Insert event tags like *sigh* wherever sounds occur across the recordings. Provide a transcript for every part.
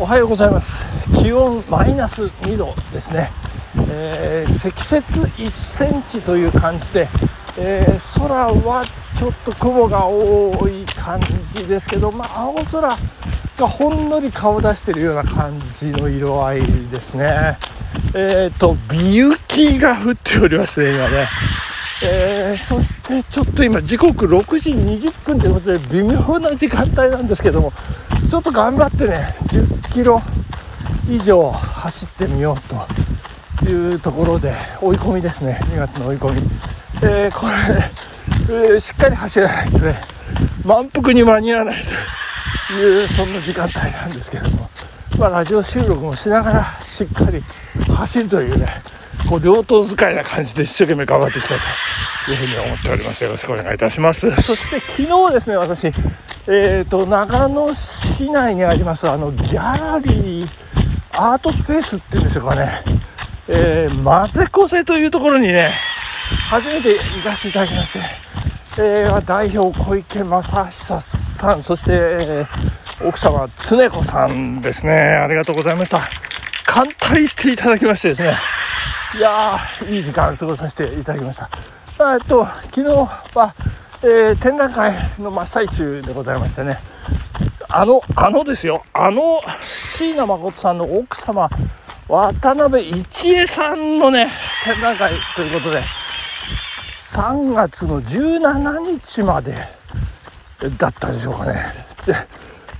おはようございます。気温マイナス2度ですね、えー、積雪1センチという感じで、えー、空はちょっと雲が多い感じですけど、まあ、青空がほんのり顔出してるような感じの色合いですね。えっ、ー、と美雪が降っておりますね今ね。えー、そしてちょっと今時刻6時20分ということで微妙な時間帯なんですけどもちょっと頑張ってね10キロ以上走ってみようというところで追い込みですね。2月の追い込み、えー、これ、えー、しっかり走らないとね満腹に間に合わないというそんな時間帯なんですけれども、まあ、ラジオ収録もしながらしっかり走るというねこう両党使いな感じで一生懸命頑張っていきたいというふうに思っております。よろしくお願いいたします。そして昨日ですね私えーと、長野市内にありますあのギャラリーアートスペースっていうんでしょうかね、えー、マゼコセというところにね初めて行かせていただきまして、えー、代表小池正久さんそして、え、奥様常子さんですね。ありがとうございました。歓待していただきましてですね。いやーいい時間過ごさせていただきました。えっと昨日はえー、展覧会の真っ最中でございましてね。あのあのですよ。あの椎名誠さんの奥様渡辺一恵さんのね展覧会ということで3月の17日までだったでしょうかね。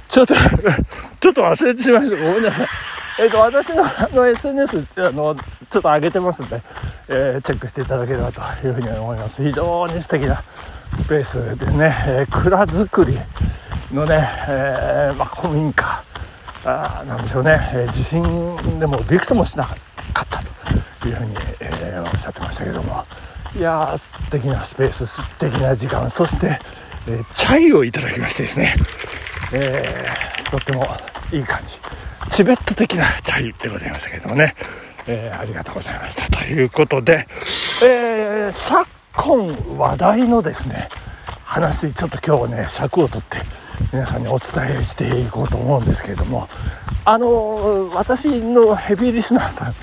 ちょっとちょっと忘れてしまいました。ごめんなさい。えっ、ー、と私のあの SNS あのちょっと上げてますんで、えー、チェックしていただければというふうに思います。非常に素敵なスペースですね、えー、蔵造りのね、えー、まあ、古民家。あなんでしょうね、え地震でもびくともしなかったというふうに、えおっしゃってましたけども。いやー素敵なスペース素敵な時間。そして、えチャイをいただきましてですね、えとってもいい感じ。チベット的なチャイでございましたけどもね、え、ありがとうございました。ということで、えー、昨今話題のですね話ちょっと今日ね尺を取って皆さんにお伝えしていこうと思うんですけれどもあの私のヘビーリスナーさん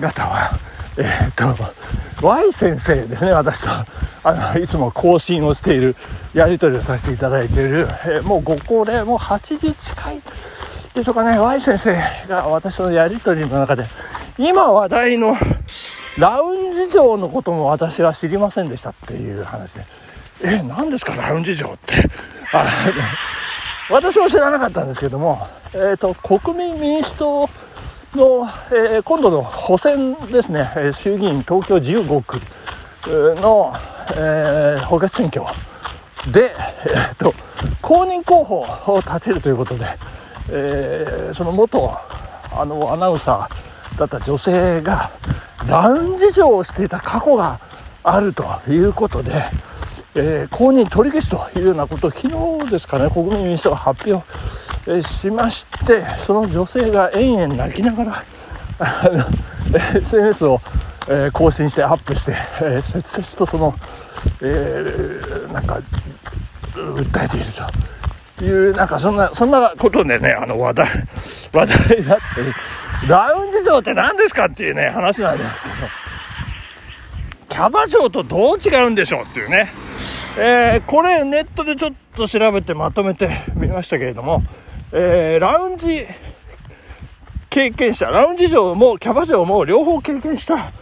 方はえー、っと Y 先生ですね私とあのいつも更新をしているやり取りをさせていただいている、えー、もうご高齢もう80近いでしょうかね Y 先生が私とのやり取りの中で今話題のラウンジ城のことも私は知りませんでしたっていう話で。え何ですかラウンジ城って。*laughs* 私も知らなかったんですけども、えーと、国民民主党の、えー、今度の補選ですね。衆議院東京15区の、えー、補欠選挙。で、えーと、公認候補を立てるということで、えー、その元あのアナウンサーだった女性がラウンジ城をしていた過去があるということで、えー、公認取り消すというようなことを昨日ですかね国民民主党が発表、えー、しましてその女性が延々泣きながら SNS を、えー、更新してアップして、えー、切々とその、えー、なんか訴えているというなんかそんなそんなことでねあの話題話題になってラウンジ城って何ですかっていうね話なんですけどキャバ嬢とどう違うんでしょうっていうね、えー、これネットでちょっと調べてまとめてみましたけれども、えー、ラウンジ経験者ラウンジ城もキャバ嬢も両方経験した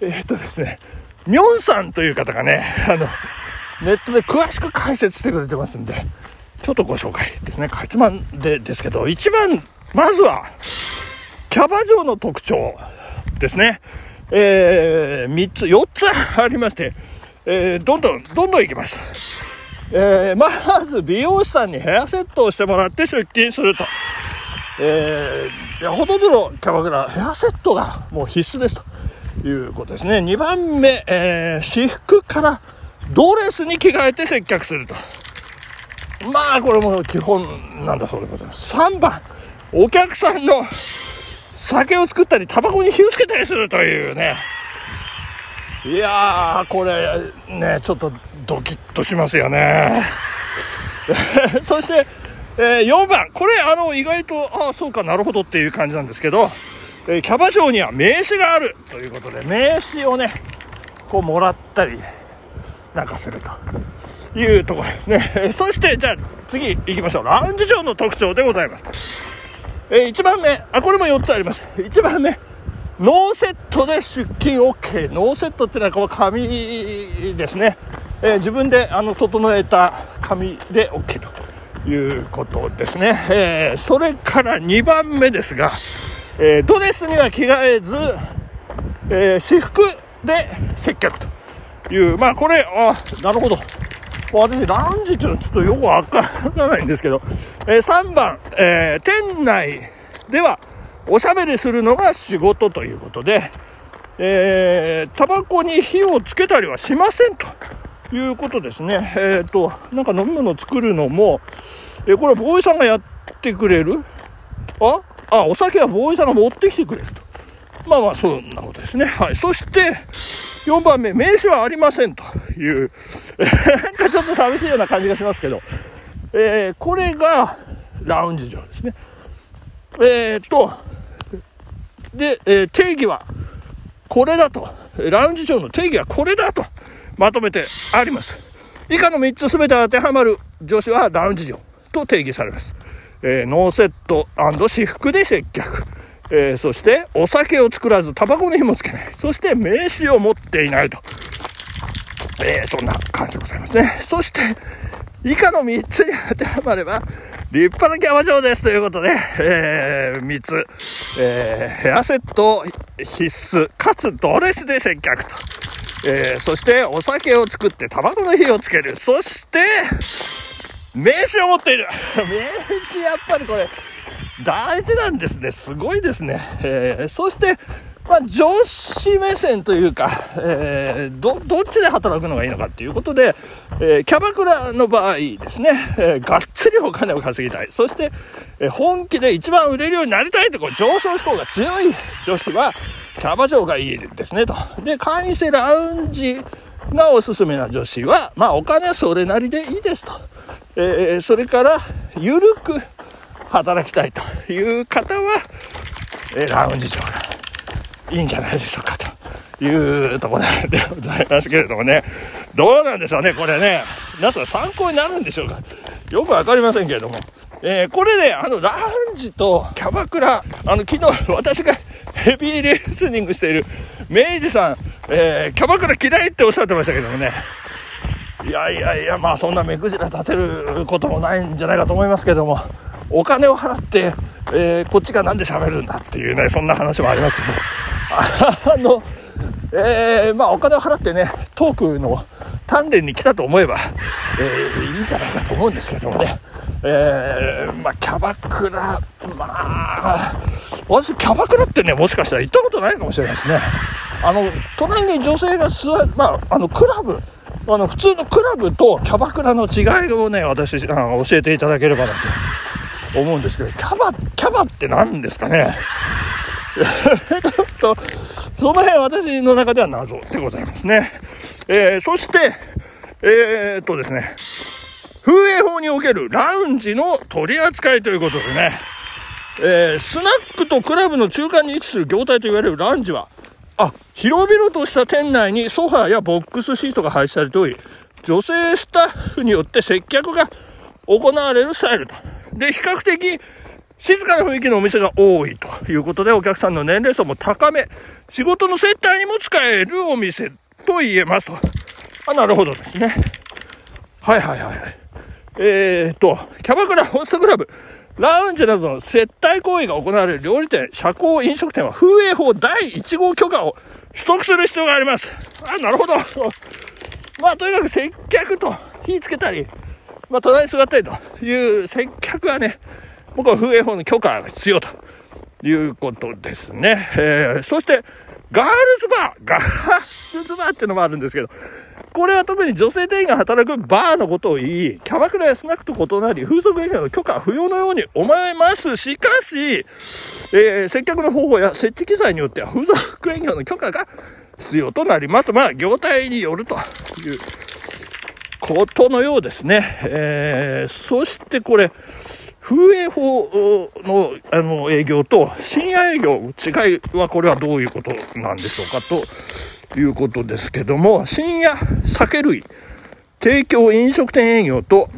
えー、っとですねミョンさんという方がねあのネットで詳しく解説してくれてますんでちょっとご紹介ですね。かいつまんでですけど一番まずはキャバ嬢の特徴ですね。えー、3つ、4つありまして、えー、どんどん、どんどんいきます。えー、まず美容師さんにヘアセットをしてもらって出勤すると。えー、いやほとんどのキャバクラ、ヘアセットがもう必須ですということですね。2番目、えー、私服からドレスに着替えて接客すると。まあ、これも基本なんだそうでございます。3番、お客さんの酒を作ったり、タバコに火をつけたりするというね。いやー、これ、ね、ちょっとドキッとしますよね。*laughs* そして、えー、4番、これ、あの、意外と、ああ、そうかなるほどっていう感じなんですけど、えー、キャバ嬢には名刺があるということで、名刺をね、こうもらったりなんかするというところですね。そして、じゃあ次行きましょう。ラウンジ上の特徴でございます。えー、1番目、あ、これも4つあります。1番目、ノーセットで出勤 OK。ノーセットっていうのはこの紙ですね。えー、自分であの整えた紙で OK ということですね。えー、それから2番目ですが、え、ドレスには着替えず、え、私服で接客という、まあこれ、あなるほど。私、ランジっていうのはちょっとよくわからないんですけど、えー、3番、えー、店内ではおしゃべりするのが仕事ということで、えー、タバコに火をつけたりはしませんということですね。えっ、ー、と、なんか飲み物作るのも、えー、これはボーイさんがやってくれる？あ？あ、お酒はボーイさんが持ってきてくれると。まあまあ、そんなことですね。はい。そして、4番目、名刺はありませんという、なんかちょっと寂しいような感じがしますけど、えー、これがラウンジ上ですね。えー、っと、で、えー、定義はこれだと。ラウンジ上の定義はこれだとまとめてあります。以下の3つ全て当てはまる女子はラウンジ上と定義されます。えー、ノーセット私服で接客。えー、そしてお酒を作らずタバコの火もつけない。そして名刺を持っていないと。えー、そんな感じでございますね。そして、以下の3つに当てはまれば、立派なキャバ嬢ですということで、えー、3つ、えー、ヘアセット必須、かつドレスで接客と。えー、そしてお酒を作ってタバコの火をつける。そして、名刺を持っている *laughs* 名刺やっぱりこれ大事なんですね。すごいですね。えー、そして、まあ、女子目線というか、えー、ど、どっちで働くのがいいのかっていうことで、えー、キャバクラの場合ですね、えー、がっつりお金を稼ぎたい。そして、え本気で一番売れるようになりたいと、こう、上昇志向が強い女子は、キャバ嬢がいいですね、と。で、会員制ラウンジがおすすめな女子は、まあ、お金はそれなりでいいですと。えー、それから、ゆるく働きたいという方は、えー、ラウンジ場がいいんじゃないでしょうかというところでございますけれどもね、どうなんでしょうね、これね。皆さん参考になるんでしょうか。よくわかりませんけれども。えー、これね、あの、ラウンジとキャバクラ、あの、昨日私がヘビーリスニングしている明治さん、えー、キャバクラ嫌いっておっしゃってましたけどもね、いやいやいや、まあそんな目くじら立てることもないんじゃないかと思いますけども、お金を払って、えー、こっちがなんで喋るんだっていうね、そんな話もありますけど、あの、えー、まあお金を払ってね、トークの鍛錬に来たと思えば、えー、いいんじゃないかと思うんですけどもね、えー、まあキャバクラ、まあ、私キャバクラってね、もしかしたら行ったことないかもしれないですね。あの、隣に女性が座る、まあ、あの、クラブ、あの、普通のクラブとキャバクラの違いをね、私、あの教えていただければなと思うんですけど、キャバ、キャバって何ですかね？*laughs* ちょっと、その辺私の中では謎でございますね。えー、そして、えー、っとですね、風営法におけるラウンジの取り扱いということでね、えー、スナックとクラブの中間に位置する業態と言われるラウンジは、あ、広々とした店内にソファーやボックスシートが配置されており、女性スタッフによって接客が行われるスタイルと。で、比較的静かな雰囲気のお店が多いということで、お客さんの年齢層も高め、仕事の接待にも使えるお店と言えますと。あ、なるほどですね。はいはいはいはい。えー、っと、キャバクラ、ホストクラブ、ラウンジなどの接待行為が行われる料理店、社交飲食店は風営法第1号許可を取得する必要があります。あ、なるほど。まあ、とにかく接客と火つけたり、まあ、隣に座ったりという接客はね、僕は風営法の許可が必要ということですね。えー、そして、ガールズバーガールズバーっていうのもあるんですけど、これは特に女性店員が働くバーのことを言い、キャバクラやスナックと異なり、風俗営業の許可不要のように思えます。しかし、えー、接客の方法や設置機材によっては風俗営業の許可が必要となります。まあ、業態によるということのようですね。えー、そしてこれ、風営法のあの営業と深夜営業の、違いはこれはどういうことなんでしょうかということですけども、深夜酒類提供飲食店営業と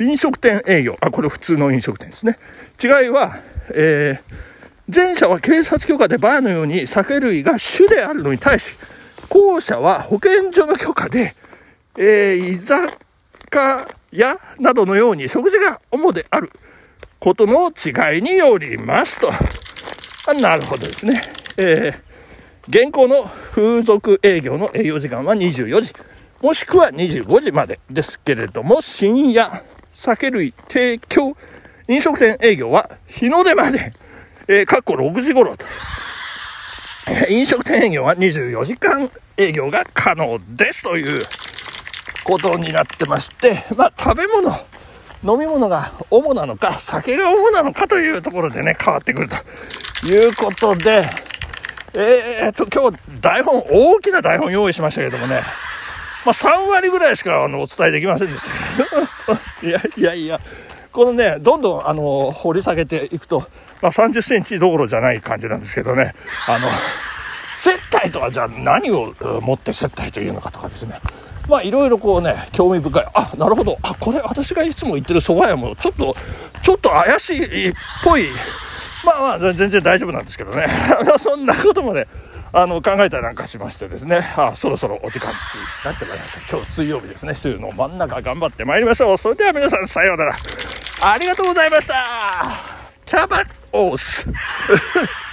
飲食店営業、あ、これ普通の飲食店ですね。違いは、えー、前者は警察許可でバーのように酒類が主であるのに対し、後者は保健所の許可で、えー、居酒屋などのように食事が主であることの違いによりますと。なるほどですね。えー、現行の風俗営業の営業時間は24時、もしくは25時までですけれども、深夜酒類提供飲食店営業は日の出まで、えー、かっこ6時頃と。飲食店営業は24時間営業が可能ですということになってまして、まあ、食べ物、飲み物が主なのか、酒が主なのかというところでね、変わってくるということで、えー、っと、今日台本、大きな台本用意しましたけどもね、まあ、3割ぐらいしかあのお伝えできませんでした。*laughs* いやいやいや、このね、どんどんあの掘り下げていくと、まあ、30センチどころじゃない感じなんですけどね、あの、接待とはじゃあ何をもって接待というのかとかですね、まあいろいろこうね、興味深い。あ、なるほど。あ、これ私がいつも行ってる蕎麦屋もちょっと、ちょっと怪しいっぽい。まあまあ全然大丈夫なんですけどね。*laughs* そんなこともね、あの考えたりなんかしましてですね、あそろそろお時間になってまいりました。今日水曜日ですね、週の真ん中頑張ってまいりましょう。それでは皆さんさようなら。ありがとうございました。キャバオース。*laughs*